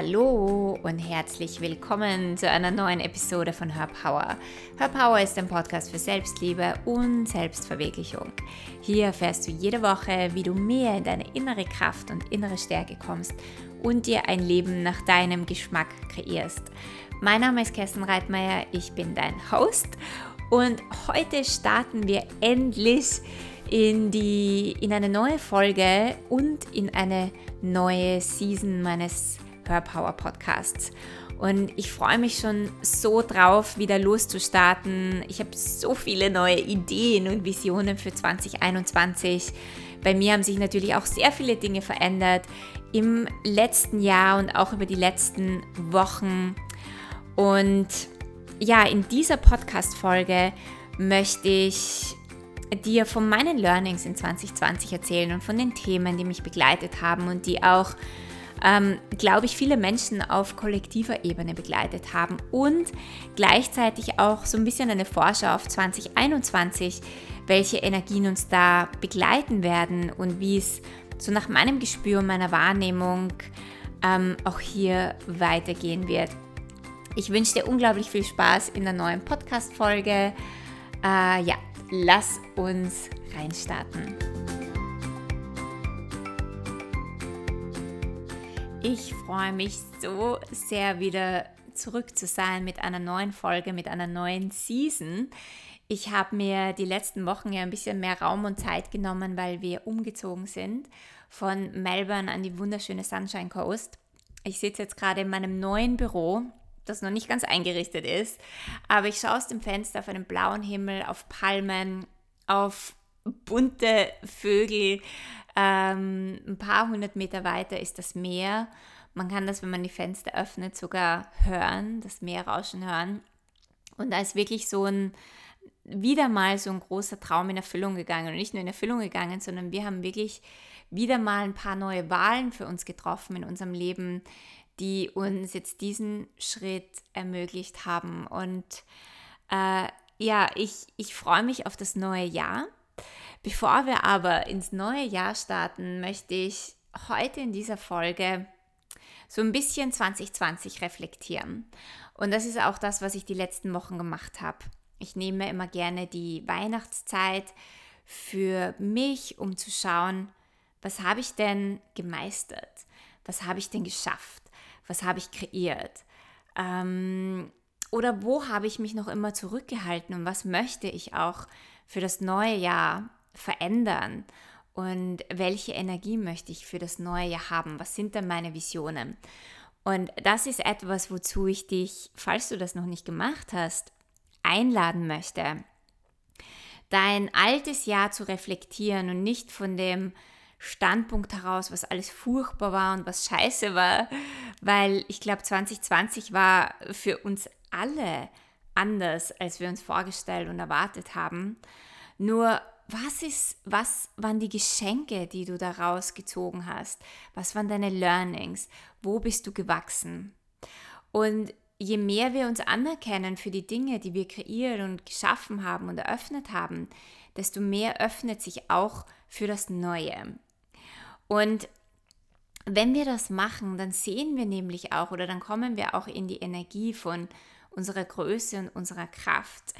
Hallo und herzlich willkommen zu einer neuen Episode von Her Power. Her Power ist ein Podcast für Selbstliebe und Selbstverwirklichung. Hier erfährst du jede Woche, wie du mehr in deine innere Kraft und innere Stärke kommst und dir ein Leben nach deinem Geschmack kreierst. Mein Name ist Kerstin Reitmeier, ich bin dein Host und heute starten wir endlich in, die, in eine neue Folge und in eine neue Season meines Hörpower Podcasts. Und ich freue mich schon so drauf, wieder loszustarten. Ich habe so viele neue Ideen und Visionen für 2021. Bei mir haben sich natürlich auch sehr viele Dinge verändert im letzten Jahr und auch über die letzten Wochen. Und ja, in dieser Podcast-Folge möchte ich dir von meinen Learnings in 2020 erzählen und von den Themen, die mich begleitet haben und die auch ähm, glaube ich, viele Menschen auf kollektiver Ebene begleitet haben und gleichzeitig auch so ein bisschen eine Vorschau auf 2021, welche Energien uns da begleiten werden und wie es so nach meinem Gespür und meiner Wahrnehmung ähm, auch hier weitergehen wird. Ich wünsche dir unglaublich viel Spaß in der neuen Podcast-Folge. Äh, ja, lass uns reinstarten. Ich freue mich so sehr wieder zurück zu sein mit einer neuen Folge, mit einer neuen Season. Ich habe mir die letzten Wochen ja ein bisschen mehr Raum und Zeit genommen, weil wir umgezogen sind von Melbourne an die wunderschöne Sunshine Coast. Ich sitze jetzt gerade in meinem neuen Büro, das noch nicht ganz eingerichtet ist, aber ich schaue aus dem Fenster auf einen blauen Himmel, auf Palmen, auf bunte Vögel, ähm, ein paar hundert Meter weiter ist das Meer. Man kann das, wenn man die Fenster öffnet, sogar hören, das Meerrauschen hören. Und da ist wirklich so ein, wieder mal so ein großer Traum in Erfüllung gegangen. Und nicht nur in Erfüllung gegangen, sondern wir haben wirklich wieder mal ein paar neue Wahlen für uns getroffen in unserem Leben, die uns jetzt diesen Schritt ermöglicht haben. Und äh, ja, ich, ich freue mich auf das neue Jahr. Bevor wir aber ins neue Jahr starten, möchte ich heute in dieser Folge so ein bisschen 2020 reflektieren. Und das ist auch das, was ich die letzten Wochen gemacht habe. Ich nehme immer gerne die Weihnachtszeit für mich, um zu schauen, was habe ich denn gemeistert? Was habe ich denn geschafft? Was habe ich kreiert? Ähm, oder wo habe ich mich noch immer zurückgehalten und was möchte ich auch für das neue Jahr verändern und welche Energie möchte ich für das neue Jahr haben? Was sind denn meine Visionen? Und das ist etwas, wozu ich dich, falls du das noch nicht gemacht hast, einladen möchte, dein altes Jahr zu reflektieren und nicht von dem Standpunkt heraus, was alles furchtbar war und was scheiße war, weil ich glaube, 2020 war für uns alle anders, als wir uns vorgestellt und erwartet haben. Nur was ist, was waren die Geschenke, die du daraus gezogen hast? Was waren deine Learnings? Wo bist du gewachsen? Und je mehr wir uns anerkennen für die Dinge, die wir kreiert und geschaffen haben und eröffnet haben, desto mehr öffnet sich auch für das Neue. Und wenn wir das machen, dann sehen wir nämlich auch oder dann kommen wir auch in die Energie von unserer Größe und unserer Kraft.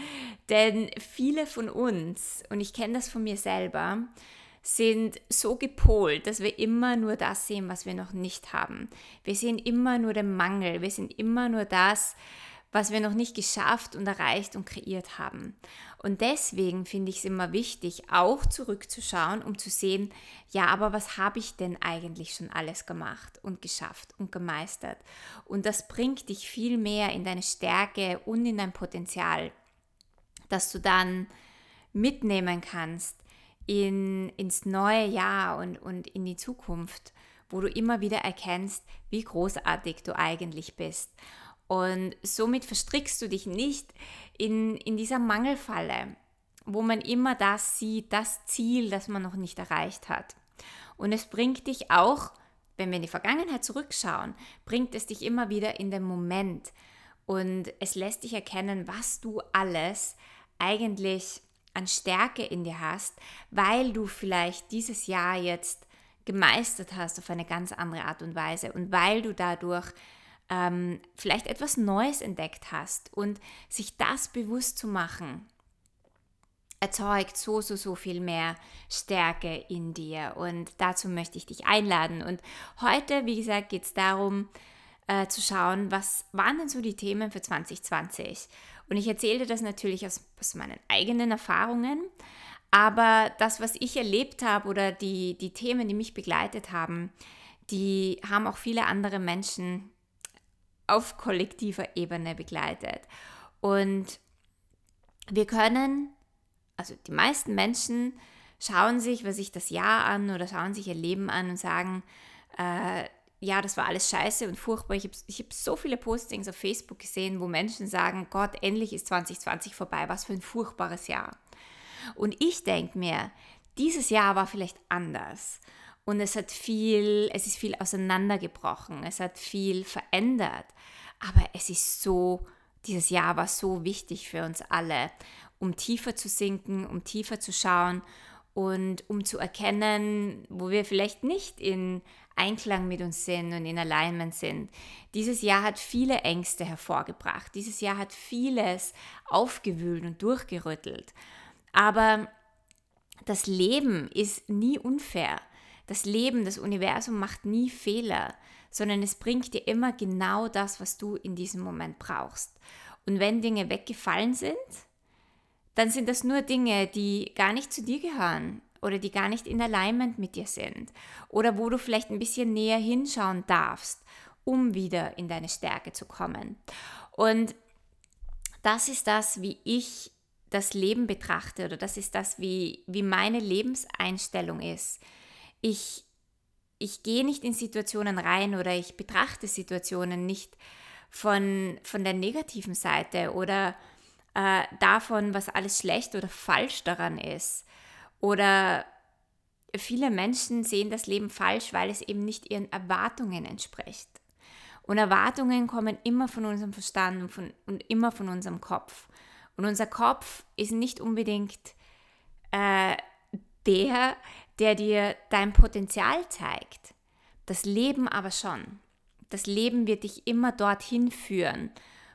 Denn viele von uns, und ich kenne das von mir selber, sind so gepolt, dass wir immer nur das sehen, was wir noch nicht haben. Wir sehen immer nur den Mangel, wir sehen immer nur das, was wir noch nicht geschafft und erreicht und kreiert haben. Und deswegen finde ich es immer wichtig, auch zurückzuschauen, um zu sehen, ja, aber was habe ich denn eigentlich schon alles gemacht und geschafft und gemeistert? Und das bringt dich viel mehr in deine Stärke und in dein Potenzial, dass du dann mitnehmen kannst in, ins neue Jahr und, und in die Zukunft, wo du immer wieder erkennst, wie großartig du eigentlich bist. Und somit verstrickst du dich nicht in, in dieser Mangelfalle, wo man immer das sieht, das Ziel, das man noch nicht erreicht hat. Und es bringt dich auch, wenn wir in die Vergangenheit zurückschauen, bringt es dich immer wieder in den Moment. Und es lässt dich erkennen, was du alles eigentlich an Stärke in dir hast, weil du vielleicht dieses Jahr jetzt gemeistert hast auf eine ganz andere Art und Weise und weil du dadurch ähm, vielleicht etwas Neues entdeckt hast und sich das bewusst zu machen, erzeugt so, so, so viel mehr Stärke in dir. Und dazu möchte ich dich einladen. Und heute, wie gesagt, geht es darum, äh, zu schauen, was waren denn so die Themen für 2020. Und ich erzähle dir das natürlich aus, aus meinen eigenen Erfahrungen, aber das, was ich erlebt habe oder die, die Themen, die mich begleitet haben, die haben auch viele andere Menschen auf kollektiver Ebene begleitet. Und wir können, also die meisten Menschen schauen sich, was sich das Jahr an oder schauen sich ihr Leben an und sagen, äh, ja, das war alles scheiße und furchtbar. Ich habe ich hab so viele Postings auf Facebook gesehen, wo Menschen sagen, Gott, endlich ist 2020 vorbei, was für ein furchtbares Jahr. Und ich denke mir, dieses Jahr war vielleicht anders. Und es hat viel, es ist viel auseinandergebrochen, es hat viel verändert. Aber es ist so, dieses Jahr war so wichtig für uns alle, um tiefer zu sinken, um tiefer zu schauen und um zu erkennen, wo wir vielleicht nicht in Einklang mit uns sind und in Alignment sind. Dieses Jahr hat viele Ängste hervorgebracht. Dieses Jahr hat vieles aufgewühlt und durchgerüttelt. Aber das Leben ist nie unfair. Das Leben, das Universum macht nie Fehler, sondern es bringt dir immer genau das, was du in diesem Moment brauchst. Und wenn Dinge weggefallen sind, dann sind das nur Dinge, die gar nicht zu dir gehören oder die gar nicht in Alignment mit dir sind oder wo du vielleicht ein bisschen näher hinschauen darfst, um wieder in deine Stärke zu kommen. Und das ist das, wie ich das Leben betrachte oder das ist das, wie, wie meine Lebenseinstellung ist. Ich, ich gehe nicht in Situationen rein oder ich betrachte Situationen nicht von, von der negativen Seite oder äh, davon, was alles schlecht oder falsch daran ist. Oder viele Menschen sehen das Leben falsch, weil es eben nicht ihren Erwartungen entspricht. Und Erwartungen kommen immer von unserem Verstand und, von, und immer von unserem Kopf. Und unser Kopf ist nicht unbedingt äh, der, der dir dein Potenzial zeigt. Das Leben aber schon. Das Leben wird dich immer dorthin führen,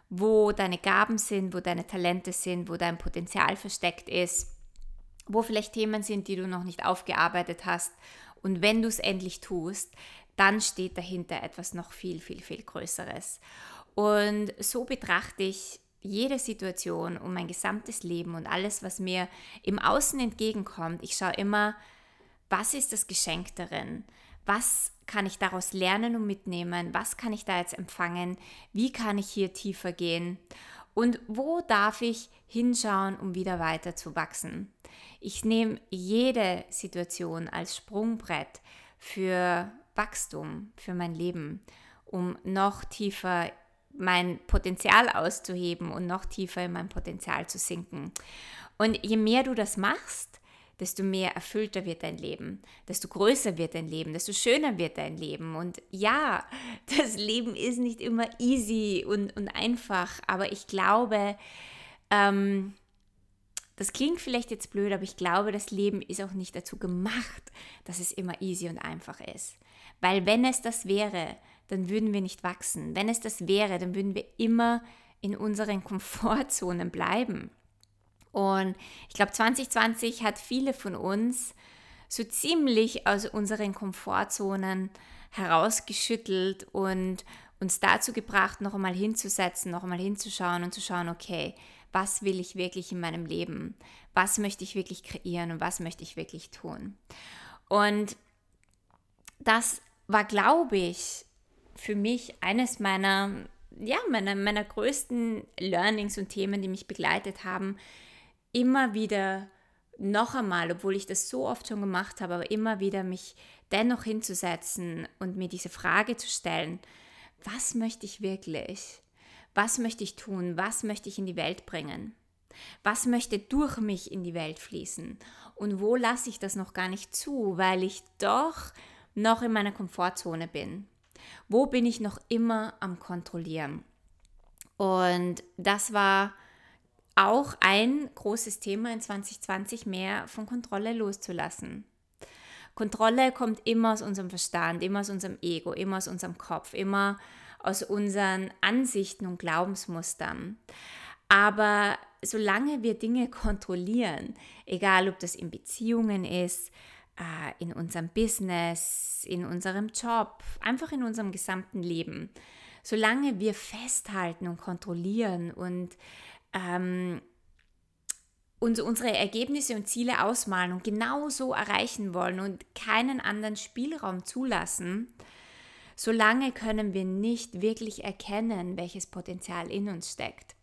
wo deine Gaben sind, wo deine Talente sind, wo dein Potenzial versteckt ist, wo vielleicht Themen sind, die du noch nicht aufgearbeitet hast. Und wenn du es endlich tust, dann steht dahinter etwas noch viel, viel, viel Größeres. Und so betrachte ich jede Situation und mein gesamtes Leben und alles, was mir im Außen entgegenkommt, ich schaue immer, was ist das Geschenk darin? Was kann ich daraus lernen und mitnehmen? Was kann ich da jetzt empfangen? Wie kann ich hier tiefer gehen? Und wo darf ich hinschauen, um wieder weiter zu wachsen? Ich nehme jede Situation als Sprungbrett für Wachstum, für mein Leben, um noch tiefer mein Potenzial auszuheben und noch tiefer in mein Potenzial zu sinken. Und je mehr du das machst, desto mehr erfüllter wird dein Leben, desto größer wird dein Leben, desto schöner wird dein Leben. Und ja, das Leben ist nicht immer easy und, und einfach, aber ich glaube, ähm, das klingt vielleicht jetzt blöd, aber ich glaube, das Leben ist auch nicht dazu gemacht, dass es immer easy und einfach ist. Weil wenn es das wäre, dann würden wir nicht wachsen. Wenn es das wäre, dann würden wir immer in unseren Komfortzonen bleiben. Und ich glaube, 2020 hat viele von uns so ziemlich aus unseren Komfortzonen herausgeschüttelt und uns dazu gebracht, noch einmal hinzusetzen, noch einmal hinzuschauen und zu schauen, okay, was will ich wirklich in meinem Leben? Was möchte ich wirklich kreieren und was möchte ich wirklich tun? Und das war, glaube ich, für mich eines meiner, ja, meiner, meiner größten Learnings und Themen, die mich begleitet haben, immer wieder noch einmal, obwohl ich das so oft schon gemacht habe, aber immer wieder mich dennoch hinzusetzen und mir diese Frage zu stellen, was möchte ich wirklich? Was möchte ich tun? Was möchte ich in die Welt bringen? Was möchte durch mich in die Welt fließen? Und wo lasse ich das noch gar nicht zu, weil ich doch noch in meiner Komfortzone bin? Wo bin ich noch immer am Kontrollieren? Und das war auch ein großes Thema in 2020, mehr von Kontrolle loszulassen. Kontrolle kommt immer aus unserem Verstand, immer aus unserem Ego, immer aus unserem Kopf, immer aus unseren Ansichten und Glaubensmustern. Aber solange wir Dinge kontrollieren, egal ob das in Beziehungen ist, äh, in unserem Business, in unserem Job, einfach in unserem gesamten Leben, solange wir festhalten und kontrollieren und ähm, uns unsere Ergebnisse und Ziele ausmalen und genau so erreichen wollen und keinen anderen Spielraum zulassen, solange können wir nicht wirklich erkennen, welches Potenzial in uns steckt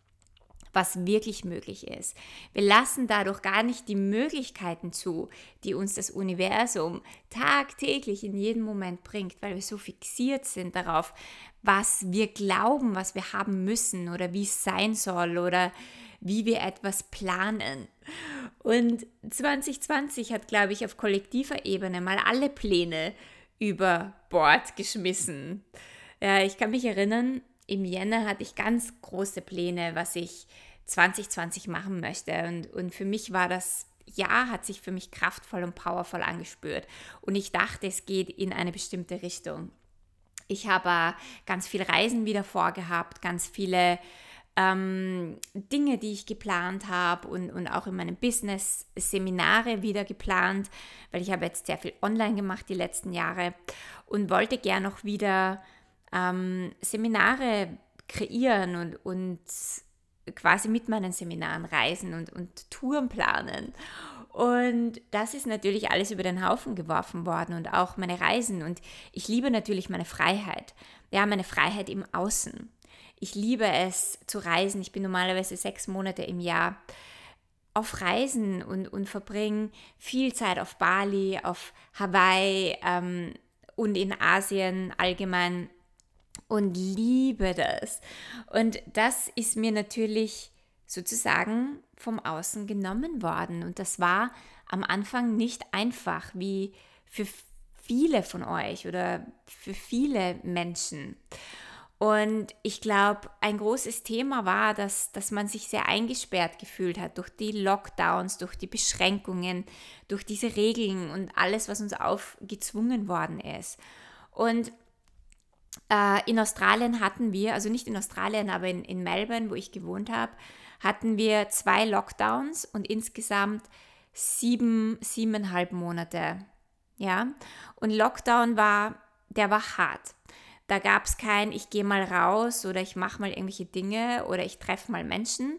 was wirklich möglich ist. Wir lassen dadurch gar nicht die Möglichkeiten zu, die uns das Universum tagtäglich in jedem Moment bringt, weil wir so fixiert sind darauf, was wir glauben, was wir haben müssen oder wie es sein soll oder wie wir etwas planen. Und 2020 hat, glaube ich, auf kollektiver Ebene mal alle Pläne über Bord geschmissen. Ja, ich kann mich erinnern, im Jänner hatte ich ganz große Pläne, was ich 2020 machen möchte. Und, und für mich war das Jahr, hat sich für mich kraftvoll und powervoll angespürt. Und ich dachte, es geht in eine bestimmte Richtung. Ich habe ganz viel Reisen wieder vorgehabt, ganz viele ähm, Dinge, die ich geplant habe und, und auch in meinem Business Seminare wieder geplant, weil ich habe jetzt sehr viel online gemacht die letzten Jahre und wollte gern noch wieder ähm, Seminare kreieren und, und quasi mit meinen Seminaren reisen und, und Touren planen. Und das ist natürlich alles über den Haufen geworfen worden und auch meine Reisen. Und ich liebe natürlich meine Freiheit. Ja, meine Freiheit im Außen. Ich liebe es zu reisen. Ich bin normalerweise sechs Monate im Jahr auf Reisen und, und verbringe viel Zeit auf Bali, auf Hawaii ähm, und in Asien allgemein und liebe das. Und das ist mir natürlich sozusagen vom Außen genommen worden. Und das war am Anfang nicht einfach, wie für viele von euch oder für viele Menschen. Und ich glaube, ein großes Thema war, dass, dass man sich sehr eingesperrt gefühlt hat durch die Lockdowns, durch die Beschränkungen, durch diese Regeln und alles, was uns aufgezwungen worden ist. Und in Australien hatten wir, also nicht in Australien, aber in, in Melbourne, wo ich gewohnt habe, hatten wir zwei Lockdowns und insgesamt sieben, siebeneinhalb Monate. Ja, und Lockdown war, der war hart. Da gab es kein, ich gehe mal raus oder ich mache mal irgendwelche Dinge oder ich treffe mal Menschen.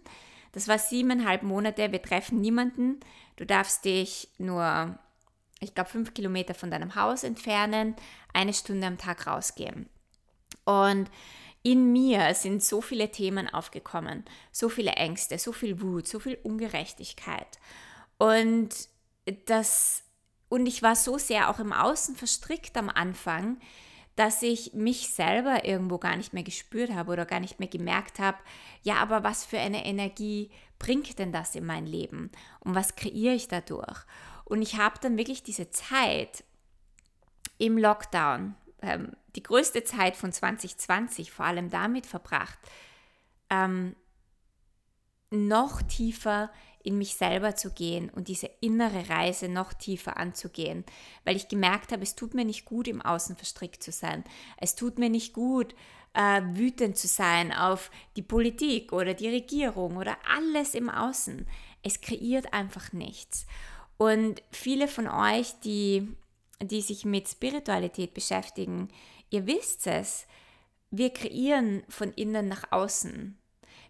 Das war siebeneinhalb Monate, wir treffen niemanden. Du darfst dich nur, ich glaube, fünf Kilometer von deinem Haus entfernen, eine Stunde am Tag rausgehen. Und in mir sind so viele Themen aufgekommen, so viele Ängste, so viel Wut, so viel Ungerechtigkeit. Und das und ich war so sehr auch im Außen verstrickt am Anfang, dass ich mich selber irgendwo gar nicht mehr gespürt habe oder gar nicht mehr gemerkt habe, ja, aber was für eine Energie bringt denn das in mein Leben und was kreiere ich dadurch? Und ich habe dann wirklich diese Zeit im Lockdown, ähm, die größte Zeit von 2020 vor allem damit verbracht, ähm, noch tiefer in mich selber zu gehen und diese innere Reise noch tiefer anzugehen, weil ich gemerkt habe, es tut mir nicht gut, im Außen verstrickt zu sein. Es tut mir nicht gut, äh, wütend zu sein auf die Politik oder die Regierung oder alles im Außen. Es kreiert einfach nichts. Und viele von euch, die die sich mit Spiritualität beschäftigen, ihr wisst es, wir kreieren von innen nach außen.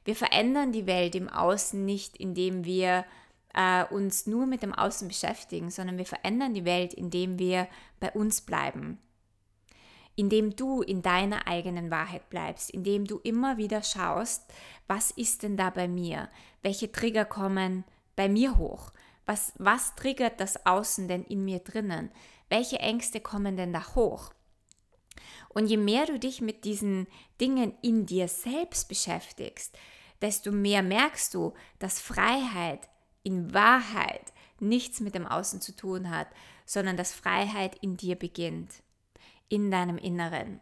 Wir verändern die Welt im Außen nicht, indem wir äh, uns nur mit dem Außen beschäftigen, sondern wir verändern die Welt, indem wir bei uns bleiben. Indem du in deiner eigenen Wahrheit bleibst, indem du immer wieder schaust, was ist denn da bei mir? Welche Trigger kommen bei mir hoch? Was, was triggert das Außen denn in mir drinnen? welche Ängste kommen denn da hoch? Und je mehr du dich mit diesen Dingen in dir selbst beschäftigst, desto mehr merkst du, dass Freiheit in Wahrheit nichts mit dem Außen zu tun hat, sondern dass Freiheit in dir beginnt, in deinem Inneren.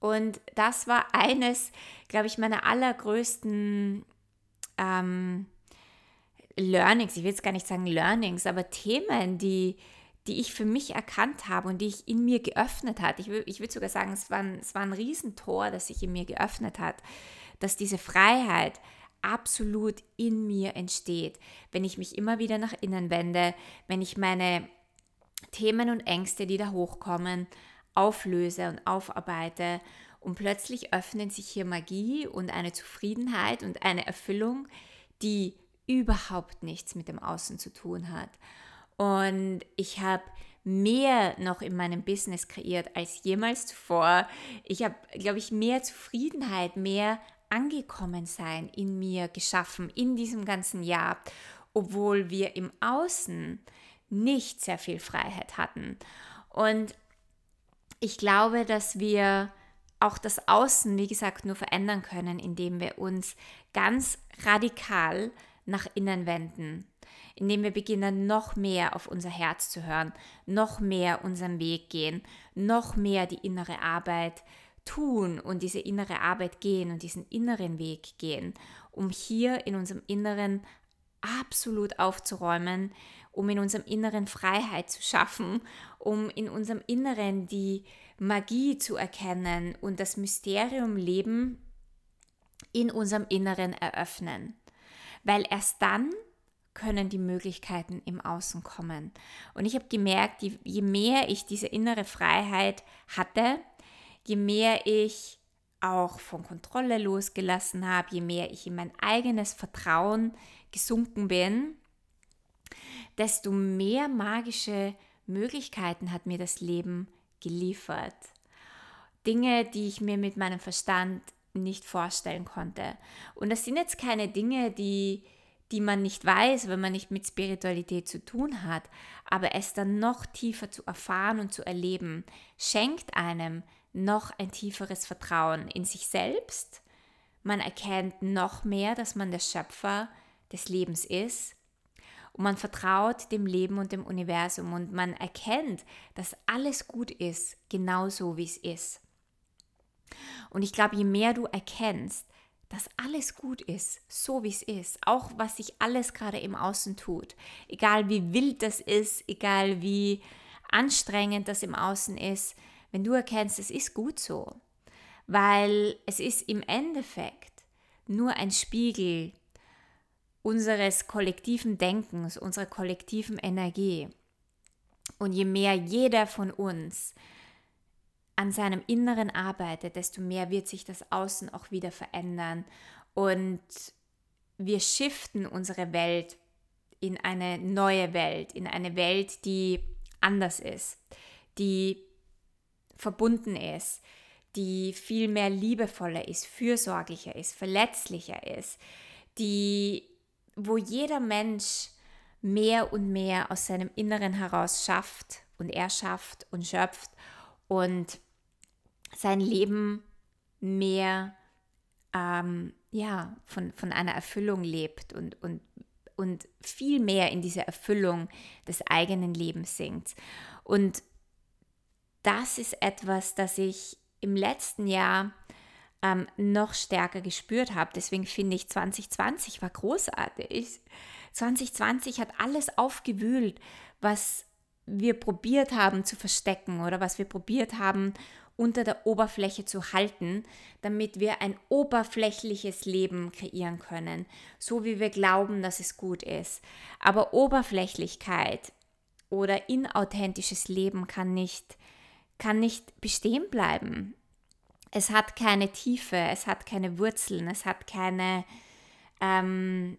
Und das war eines, glaube ich, meiner allergrößten ähm, Learnings, ich will jetzt gar nicht sagen Learnings, aber Themen, die, die ich für mich erkannt habe und die ich in mir geöffnet hat. Ich, ich würde sogar sagen, es war, ein, es war ein Riesentor, das sich in mir geöffnet hat, dass diese Freiheit absolut in mir entsteht, wenn ich mich immer wieder nach innen wende, wenn ich meine Themen und Ängste, die da hochkommen, auflöse und aufarbeite und plötzlich öffnen sich hier Magie und eine Zufriedenheit und eine Erfüllung, die überhaupt nichts mit dem Außen zu tun hat. Und ich habe mehr noch in meinem Business kreiert als jemals zuvor. Ich habe, glaube ich, mehr Zufriedenheit, mehr angekommen sein in mir geschaffen in diesem ganzen Jahr, obwohl wir im Außen nicht sehr viel Freiheit hatten. Und ich glaube, dass wir auch das Außen, wie gesagt, nur verändern können, indem wir uns ganz radikal nach innen wenden, indem wir beginnen, noch mehr auf unser Herz zu hören, noch mehr unseren Weg gehen, noch mehr die innere Arbeit tun und diese innere Arbeit gehen und diesen inneren Weg gehen, um hier in unserem Inneren absolut aufzuräumen, um in unserem Inneren Freiheit zu schaffen, um in unserem Inneren die Magie zu erkennen und das Mysterium Leben in unserem Inneren eröffnen. Weil erst dann können die Möglichkeiten im Außen kommen. Und ich habe gemerkt, je mehr ich diese innere Freiheit hatte, je mehr ich auch von Kontrolle losgelassen habe, je mehr ich in mein eigenes Vertrauen gesunken bin, desto mehr magische Möglichkeiten hat mir das Leben geliefert. Dinge, die ich mir mit meinem Verstand nicht vorstellen konnte. Und das sind jetzt keine Dinge, die, die man nicht weiß, wenn man nicht mit Spiritualität zu tun hat, aber es dann noch tiefer zu erfahren und zu erleben, schenkt einem noch ein tieferes Vertrauen in sich selbst. Man erkennt noch mehr, dass man der Schöpfer des Lebens ist. Und man vertraut dem Leben und dem Universum und man erkennt, dass alles gut ist, genauso wie es ist. Und ich glaube, je mehr du erkennst, dass alles gut ist, so wie es ist, auch was sich alles gerade im Außen tut, egal wie wild das ist, egal wie anstrengend das im Außen ist, wenn du erkennst, es ist gut so, weil es ist im Endeffekt nur ein Spiegel unseres kollektiven Denkens, unserer kollektiven Energie. Und je mehr jeder von uns an seinem Inneren arbeitet, desto mehr wird sich das Außen auch wieder verändern. Und wir shiften unsere Welt in eine neue Welt, in eine Welt, die anders ist, die verbunden ist, die viel mehr liebevoller ist, fürsorglicher ist, verletzlicher ist, die, wo jeder Mensch mehr und mehr aus seinem Inneren heraus schafft und erschafft und schöpft und sein Leben mehr ähm, ja, von, von einer Erfüllung lebt und, und, und viel mehr in diese Erfüllung des eigenen Lebens sinkt. Und das ist etwas, das ich im letzten Jahr ähm, noch stärker gespürt habe. Deswegen finde ich 2020 war großartig. 2020 hat alles aufgewühlt, was wir probiert haben zu verstecken oder was wir probiert haben unter der Oberfläche zu halten, damit wir ein oberflächliches Leben kreieren können, so wie wir glauben, dass es gut ist. Aber Oberflächlichkeit oder inauthentisches Leben kann nicht kann nicht bestehen bleiben. Es hat keine Tiefe, es hat keine Wurzeln, es hat keine, ähm,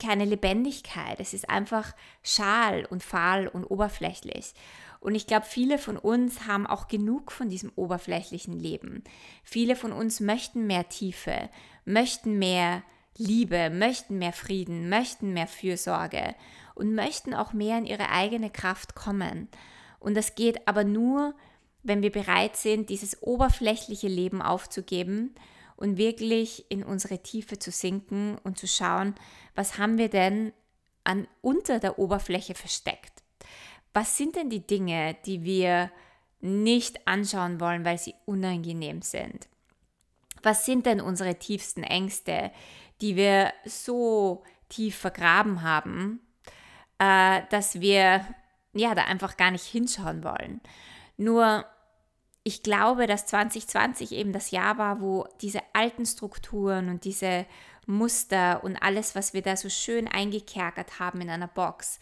keine Lebendigkeit. Es ist einfach schal und fahl und oberflächlich. Und ich glaube, viele von uns haben auch genug von diesem oberflächlichen Leben. Viele von uns möchten mehr Tiefe, möchten mehr Liebe, möchten mehr Frieden, möchten mehr Fürsorge und möchten auch mehr in ihre eigene Kraft kommen. Und das geht aber nur, wenn wir bereit sind, dieses oberflächliche Leben aufzugeben und wirklich in unsere Tiefe zu sinken und zu schauen, was haben wir denn an unter der Oberfläche versteckt? Was sind denn die Dinge, die wir nicht anschauen wollen, weil sie unangenehm sind? Was sind denn unsere tiefsten Ängste, die wir so tief vergraben haben, äh, dass wir ja, da einfach gar nicht hinschauen wollen. Nur ich glaube, dass 2020 eben das Jahr war, wo diese alten Strukturen und diese Muster und alles, was wir da so schön eingekerkert haben in einer Box,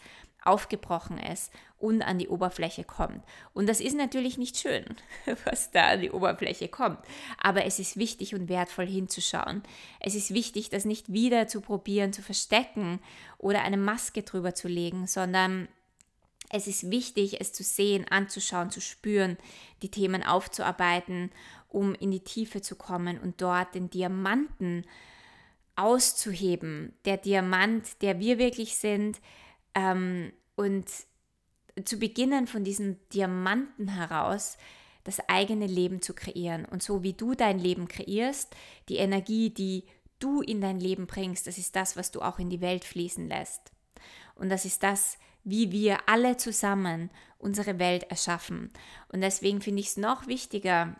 aufgebrochen ist und an die Oberfläche kommt. Und das ist natürlich nicht schön, was da an die Oberfläche kommt. Aber es ist wichtig und wertvoll hinzuschauen. Es ist wichtig, das nicht wieder zu probieren, zu verstecken oder eine Maske drüber zu legen, sondern es ist wichtig, es zu sehen, anzuschauen, zu spüren, die Themen aufzuarbeiten, um in die Tiefe zu kommen und dort den Diamanten auszuheben. Der Diamant, der wir wirklich sind, ähm, und zu beginnen von diesem Diamanten heraus das eigene Leben zu kreieren. Und so wie du dein Leben kreierst, die Energie, die du in dein Leben bringst, das ist das, was du auch in die Welt fließen lässt. Und das ist das, wie wir alle zusammen unsere Welt erschaffen. Und deswegen finde ich es noch wichtiger,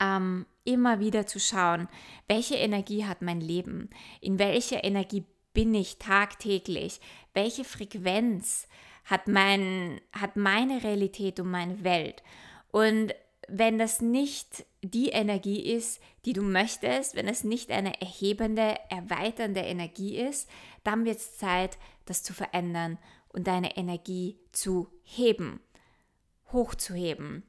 ähm, immer wieder zu schauen, welche Energie hat mein Leben, in welcher Energie bin ich tagtäglich, welche Frequenz hat, mein, hat meine Realität und meine Welt. Und wenn das nicht die Energie ist, die du möchtest, wenn es nicht eine erhebende, erweiternde Energie ist, dann wird es Zeit, das zu verändern und deine Energie zu heben, hochzuheben.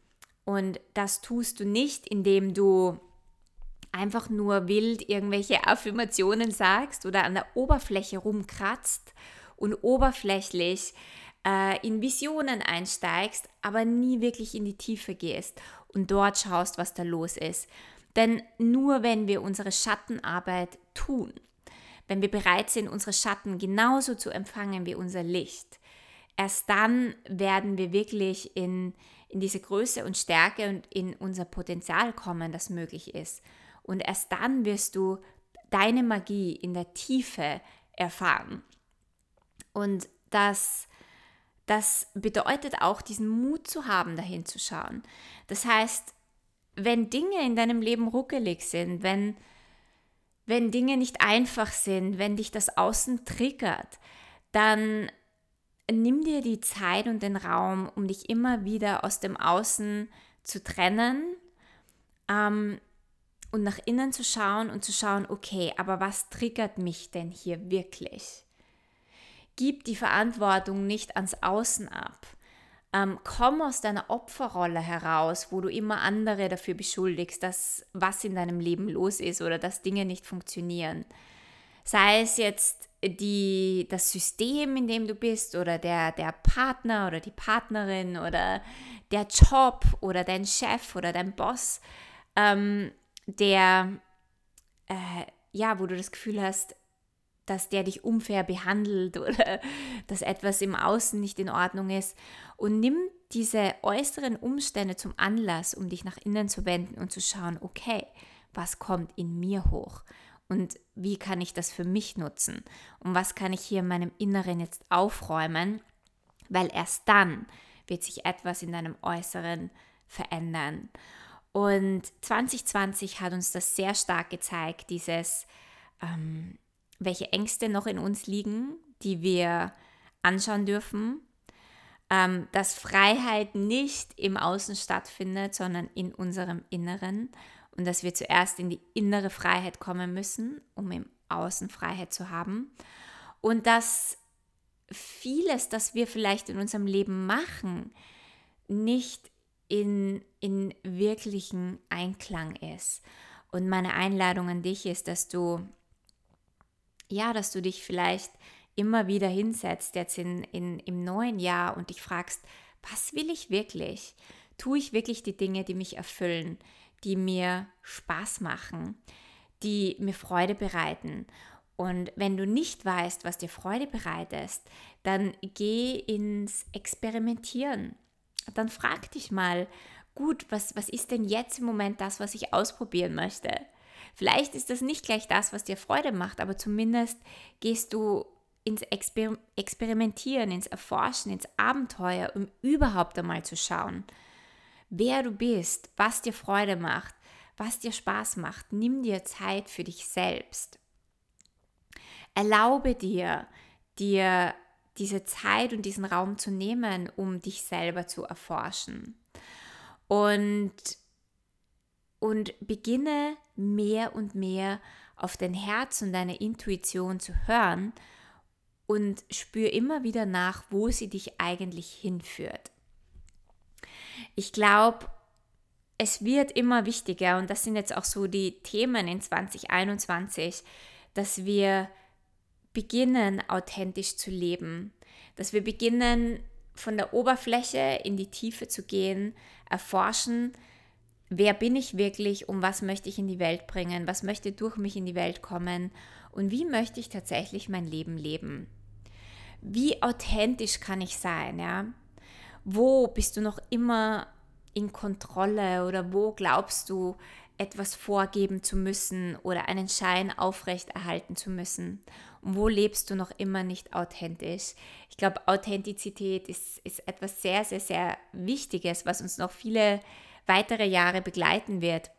Und das tust du nicht, indem du einfach nur wild irgendwelche Affirmationen sagst oder an der Oberfläche rumkratzt und oberflächlich äh, in Visionen einsteigst, aber nie wirklich in die Tiefe gehst und dort schaust, was da los ist. Denn nur wenn wir unsere Schattenarbeit tun, wenn wir bereit sind, unsere Schatten genauso zu empfangen wie unser Licht, erst dann werden wir wirklich in, in diese Größe und Stärke und in unser Potenzial kommen, das möglich ist. Und erst dann wirst du deine Magie in der Tiefe erfahren. Und das, das bedeutet auch, diesen Mut zu haben, dahin zu schauen. Das heißt, wenn Dinge in deinem Leben ruckelig sind, wenn wenn Dinge nicht einfach sind, wenn dich das Außen triggert, dann nimm dir die Zeit und den Raum, um dich immer wieder aus dem Außen zu trennen ähm, und nach innen zu schauen und zu schauen, okay, aber was triggert mich denn hier wirklich? Gib die Verantwortung nicht ans Außen ab. Ähm, komm aus deiner Opferrolle heraus, wo du immer andere dafür beschuldigst, dass was in deinem Leben los ist oder dass Dinge nicht funktionieren. Sei es jetzt die, das System, in dem du bist oder der, der Partner oder die Partnerin oder der Job oder dein Chef oder dein Boss, ähm, der, äh, ja, wo du das Gefühl hast, dass der dich unfair behandelt oder dass etwas im Außen nicht in Ordnung ist. Und nimm diese äußeren Umstände zum Anlass, um dich nach innen zu wenden und zu schauen, okay, was kommt in mir hoch und wie kann ich das für mich nutzen und was kann ich hier in meinem Inneren jetzt aufräumen, weil erst dann wird sich etwas in deinem Äußeren verändern. Und 2020 hat uns das sehr stark gezeigt, dieses ähm, welche Ängste noch in uns liegen, die wir anschauen dürfen, ähm, dass Freiheit nicht im Außen stattfindet, sondern in unserem Inneren. Und dass wir zuerst in die innere Freiheit kommen müssen, um im Außen Freiheit zu haben. Und dass vieles, das wir vielleicht in unserem Leben machen, nicht in, in wirklichen Einklang ist. Und meine Einladung an dich ist, dass du ja, dass du dich vielleicht immer wieder hinsetzt, jetzt in, in, im neuen Jahr und dich fragst, was will ich wirklich? Tue ich wirklich die Dinge, die mich erfüllen, die mir Spaß machen, die mir Freude bereiten? Und wenn du nicht weißt, was dir Freude bereitet, dann geh ins Experimentieren. Dann frag dich mal, gut, was, was ist denn jetzt im Moment das, was ich ausprobieren möchte? Vielleicht ist das nicht gleich das, was dir Freude macht, aber zumindest gehst du ins Exper Experimentieren, ins Erforschen, ins Abenteuer, um überhaupt einmal zu schauen, wer du bist, was dir Freude macht, was dir Spaß macht. Nimm dir Zeit für dich selbst. Erlaube dir, dir diese Zeit und diesen Raum zu nehmen, um dich selber zu erforschen. Und, und beginne mehr und mehr auf dein Herz und deine Intuition zu hören und spür immer wieder nach, wo sie dich eigentlich hinführt. Ich glaube, es wird immer wichtiger und das sind jetzt auch so die Themen in 2021, dass wir beginnen, authentisch zu leben, dass wir beginnen, von der Oberfläche in die Tiefe zu gehen, erforschen, wer bin ich wirklich, um was möchte ich in die Welt bringen, was möchte durch mich in die Welt kommen und wie möchte ich tatsächlich mein Leben leben. Wie authentisch kann ich sein, ja? Wo bist du noch immer in Kontrolle oder wo glaubst du, etwas vorgeben zu müssen oder einen Schein aufrechterhalten zu müssen? Und wo lebst du noch immer nicht authentisch? Ich glaube, Authentizität ist, ist etwas sehr, sehr, sehr Wichtiges, was uns noch viele weitere Jahre begleiten wird,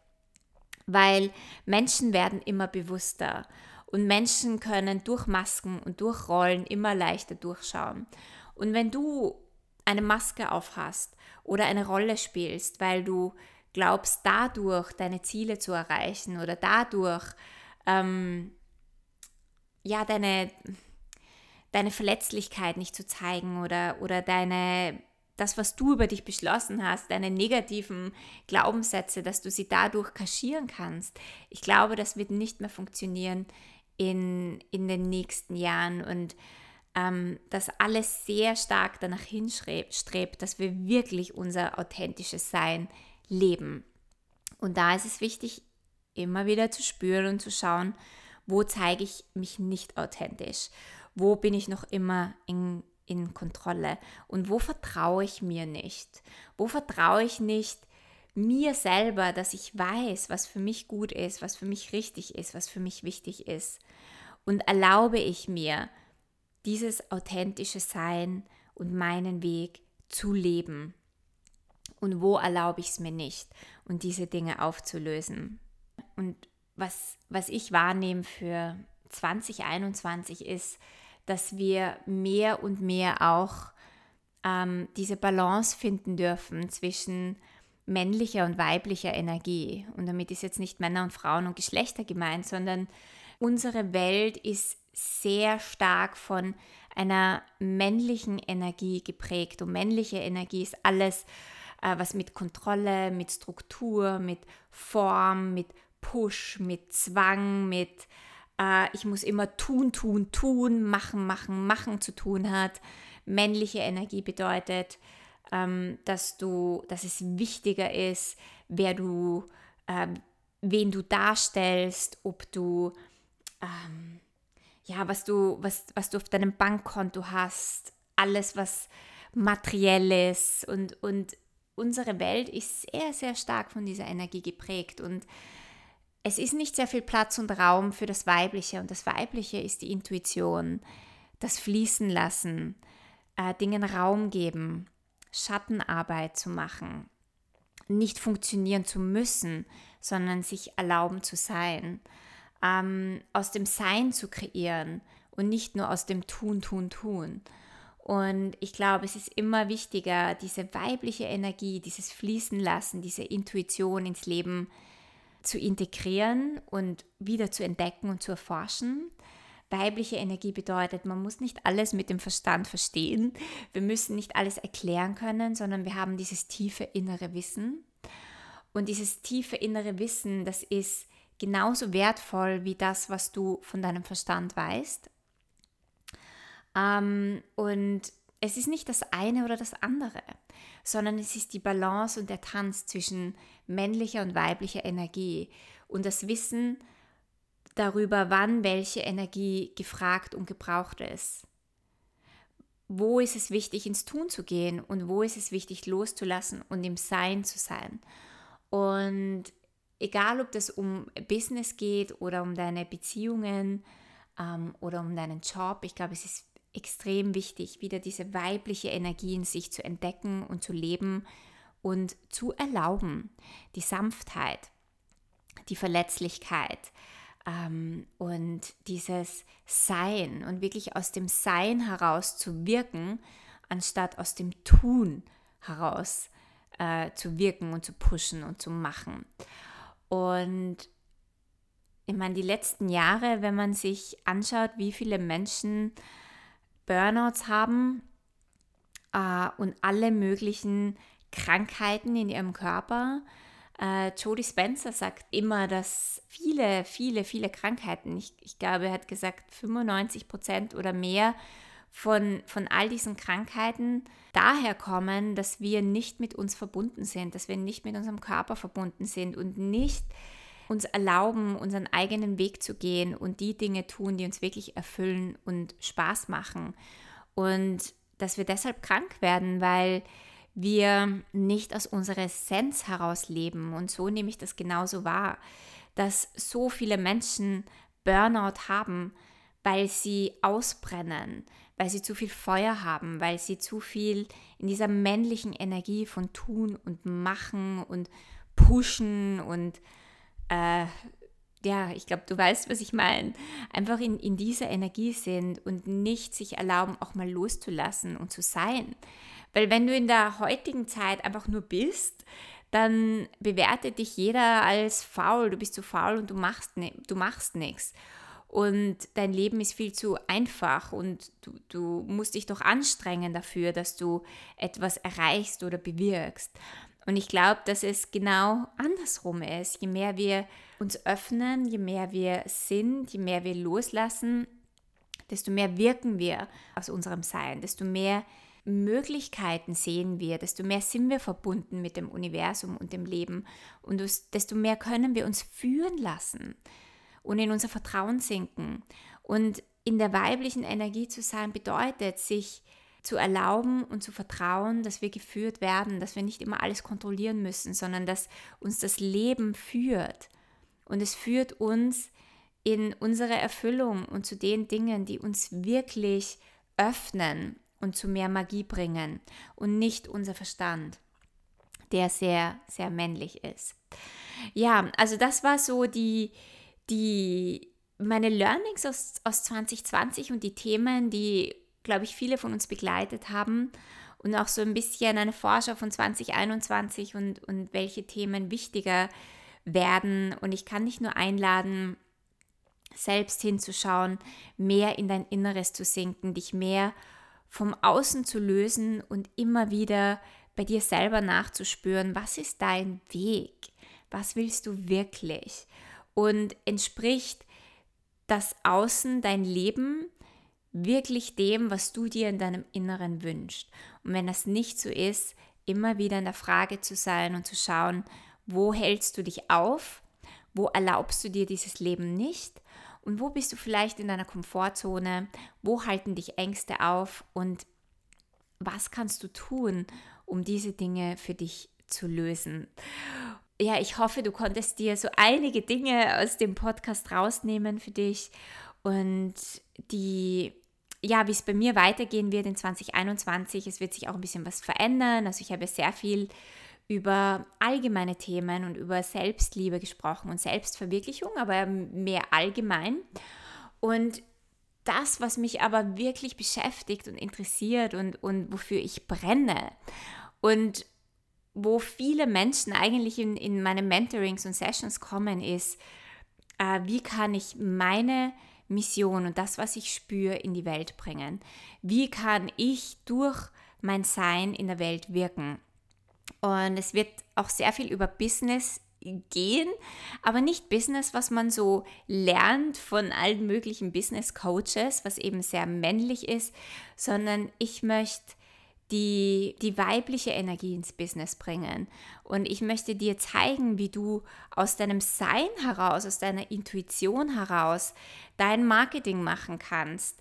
weil Menschen werden immer bewusster und Menschen können durch Masken und durch Rollen immer leichter durchschauen. Und wenn du eine Maske aufhast oder eine Rolle spielst, weil du glaubst, dadurch deine Ziele zu erreichen oder dadurch ähm, ja deine, deine Verletzlichkeit nicht zu zeigen oder, oder deine das, was du über dich beschlossen hast, deine negativen Glaubenssätze, dass du sie dadurch kaschieren kannst. Ich glaube, das wird nicht mehr funktionieren in, in den nächsten Jahren und ähm, dass alles sehr stark danach hinstrebt, dass wir wirklich unser authentisches Sein leben. Und da ist es wichtig, immer wieder zu spüren und zu schauen, wo zeige ich mich nicht authentisch, wo bin ich noch immer in, in Kontrolle und wo vertraue ich mir nicht, wo vertraue ich nicht mir selber, dass ich weiß, was für mich gut ist, was für mich richtig ist, was für mich wichtig ist. Und erlaube ich mir, dieses authentische Sein und meinen Weg zu leben. Und wo erlaube ich es mir nicht? Und diese Dinge aufzulösen. Und was, was ich wahrnehme für 2021 ist, dass wir mehr und mehr auch ähm, diese Balance finden dürfen zwischen männlicher und weiblicher Energie. Und damit ist jetzt nicht Männer und Frauen und Geschlechter gemeint, sondern unsere Welt ist sehr stark von einer männlichen Energie geprägt. Und männliche Energie ist alles, äh, was mit Kontrolle, mit Struktur, mit Form, mit Push, mit Zwang, mit äh, ich muss immer tun, tun, tun, machen, machen, machen zu tun hat. Männliche Energie bedeutet, ähm, dass du, dass es wichtiger ist, wer du, äh, wen du darstellst, ob du ähm, ja, was du, was, was du auf deinem Bankkonto hast, alles, was materiell ist. Und, und unsere Welt ist sehr, sehr stark von dieser Energie geprägt. Und es ist nicht sehr viel Platz und Raum für das Weibliche. Und das Weibliche ist die Intuition, das Fließen lassen, äh, Dingen Raum geben, Schattenarbeit zu machen, nicht funktionieren zu müssen, sondern sich erlauben zu sein ähm, aus dem Sein zu kreieren und nicht nur aus dem Tun, Tun, Tun. Und ich glaube, es ist immer wichtiger, diese weibliche Energie, dieses Fließen lassen, diese Intuition ins Leben zu integrieren und wieder zu entdecken und zu erforschen. Weibliche Energie bedeutet, man muss nicht alles mit dem Verstand verstehen. Wir müssen nicht alles erklären können, sondern wir haben dieses tiefe innere Wissen. Und dieses tiefe innere Wissen, das ist genauso wertvoll wie das, was du von deinem Verstand weißt. Ähm, und es ist nicht das eine oder das andere, sondern es ist die Balance und der Tanz zwischen männlicher und weiblicher Energie und das Wissen darüber, wann welche Energie gefragt und gebraucht ist. Wo ist es wichtig, ins Tun zu gehen und wo ist es wichtig, loszulassen und im Sein zu sein. Und egal ob das um Business geht oder um deine Beziehungen ähm, oder um deinen Job, ich glaube, es ist extrem wichtig, wieder diese weibliche Energie in sich zu entdecken und zu leben und zu erlauben. Die Sanftheit, die Verletzlichkeit, Ähm, und dieses Sein und wirklich aus dem Sein heraus zu wirken, anstatt aus dem Tun heraus äh, zu wirken und zu pushen und zu machen. Und ich meine, die letzten Jahre, wenn man sich anschaut, wie viele Menschen Burnouts haben äh, und alle möglichen Krankheiten in ihrem Körper, äh, Jodie Spencer sagt immer, dass viele, viele, viele Krankheiten, ich, ich glaube, er hat gesagt 95 Prozent oder mehr von, von all diesen Krankheiten daher kommen, dass wir nicht mit uns verbunden sind, dass wir nicht mit unserem Körper verbunden sind und nicht uns erlauben, unseren eigenen Weg zu gehen und die Dinge tun, die uns wirklich erfüllen und Spaß machen. Und dass wir deshalb krank werden, weil wir nicht aus unserer Essenz heraus leben. Und so nehme ich das genauso wahr, dass so viele Menschen Burnout haben, weil sie ausbrennen, weil sie zu viel Feuer haben, weil sie zu viel in dieser männlichen Energie von tun und machen und pushen und äh, ja, ich glaube, du weißt, was ich meine, einfach in, in dieser Energie sind und nicht sich erlauben, auch mal loszulassen und zu sein. Weil wenn du in der heutigen Zeit einfach nur bist, dann bewertet dich jeder als faul, du bist zu faul und du machst, ne, du machst nichts. Und dein Leben ist viel zu einfach und du, du musst dich doch anstrengen dafür, dass du etwas erreichst oder bewirkst. Und ich glaube, dass es genau andersrum ist. Je mehr wir uns öffnen, je mehr wir sind, je mehr wir loslassen, desto mehr wirken wir aus unserem Sein, desto mehr Möglichkeiten sehen wir, desto mehr sind wir verbunden mit dem Universum und dem Leben und desto mehr können wir uns führen lassen und in unser Vertrauen sinken. Und in der weiblichen Energie zu sein bedeutet, sich zu erlauben und zu vertrauen, dass wir geführt werden, dass wir nicht immer alles kontrollieren müssen, sondern dass uns das Leben führt. Und es führt uns in unsere Erfüllung und zu den Dingen, die uns wirklich öffnen und zu mehr Magie bringen und nicht unser Verstand, der sehr, sehr männlich ist. Ja, also das war so die, die, meine Learnings aus, aus 2020 und die Themen, die, glaube ich, viele von uns begleitet haben und auch so ein bisschen eine Vorschau von 2021 und, und welche Themen wichtiger werden. Und ich kann dich nur einladen, selbst hinzuschauen, mehr in dein Inneres zu sinken, dich mehr vom Außen zu lösen und immer wieder bei dir selber nachzuspüren, was ist dein Weg? Was willst du wirklich? Und entspricht das Außen, dein Leben, wirklich dem, was du dir in deinem Inneren wünschst? Und wenn das nicht so ist, immer wieder in der Frage zu sein und zu schauen, wo hältst du dich auf? Wo erlaubst du dir dieses Leben nicht? und wo bist du vielleicht in deiner Komfortzone, wo halten dich Ängste auf und was kannst du tun, um diese Dinge für dich zu lösen. Ja, ich hoffe, du konntest dir so einige Dinge aus dem Podcast rausnehmen für dich und die ja, wie es bei mir weitergehen wird in 2021. Es wird sich auch ein bisschen was verändern. Also ich habe sehr viel über allgemeine Themen und über Selbstliebe gesprochen und Selbstverwirklichung, aber mehr allgemein. Und das, was mich aber wirklich beschäftigt und interessiert und, und wofür ich brenne und wo viele Menschen eigentlich in, in meine Mentorings und Sessions kommen, ist, äh, wie kann ich meine Mission und das, was ich spüre, in die Welt bringen? Wie kann ich durch mein Sein in der Welt wirken? Und es wird auch sehr viel über Business gehen, aber nicht Business, was man so lernt von allen möglichen Business Coaches, was eben sehr männlich ist, sondern ich möchte die, die weibliche Energie ins Business bringen. Und ich möchte dir zeigen, wie du aus deinem Sein heraus, aus deiner Intuition heraus dein Marketing machen kannst,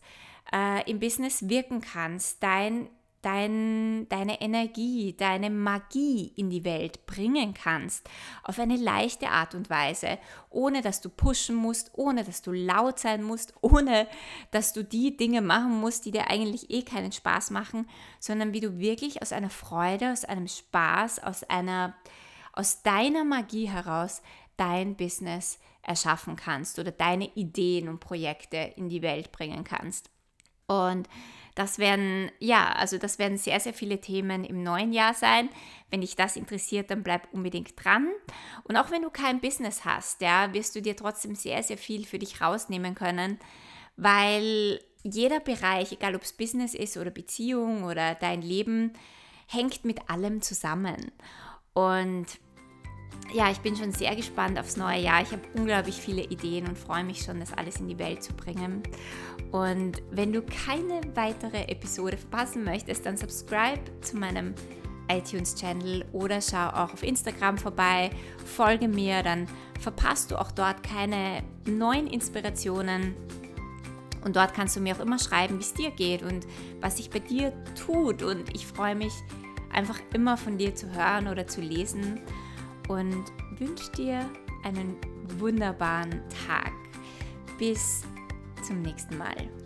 äh, im Business wirken kannst, dein dein, deine Energie, deine Magie in die Welt bringen kannst, auf eine leichte Art und Weise, ohne dass du pushen musst, ohne dass du laut sein musst, ohne dass du die Dinge machen musst, die dir eigentlich eh keinen Spaß machen, sondern wie du wirklich aus einer Freude, aus einem Spaß, aus einer aus deiner Magie heraus dein Business erschaffen kannst oder deine Ideen und Projekte in die Welt bringen kannst. Und das werden, ja, also das werden sehr, sehr viele Themen im neuen Jahr sein. Wenn dich das interessiert, dann bleib unbedingt dran. Und auch wenn du kein Business hast, ja, wirst du dir trotzdem sehr, sehr viel für dich rausnehmen können, weil jeder Bereich, egal ob es Business ist oder Beziehung oder dein Leben, hängt mit allem zusammen. Und ja, ich bin schon sehr gespannt aufs neue Jahr. Ich habe unglaublich viele Ideen und freue mich schon, das alles in die Welt zu bringen. Und wenn du keine weitere Episode verpassen möchtest, dann subscribe zu meinem iTunes-Channel oder schau auch auf Instagram vorbei, folge mir, dann verpasst du auch dort keine neuen Inspirationen. Und dort kannst du mir auch immer schreiben, wie es dir geht und was sich bei dir tut. Und ich freue mich einfach immer von dir zu hören oder zu lesen und wünsche dir einen wunderbaren Tag. Bis zum nächsten Mal.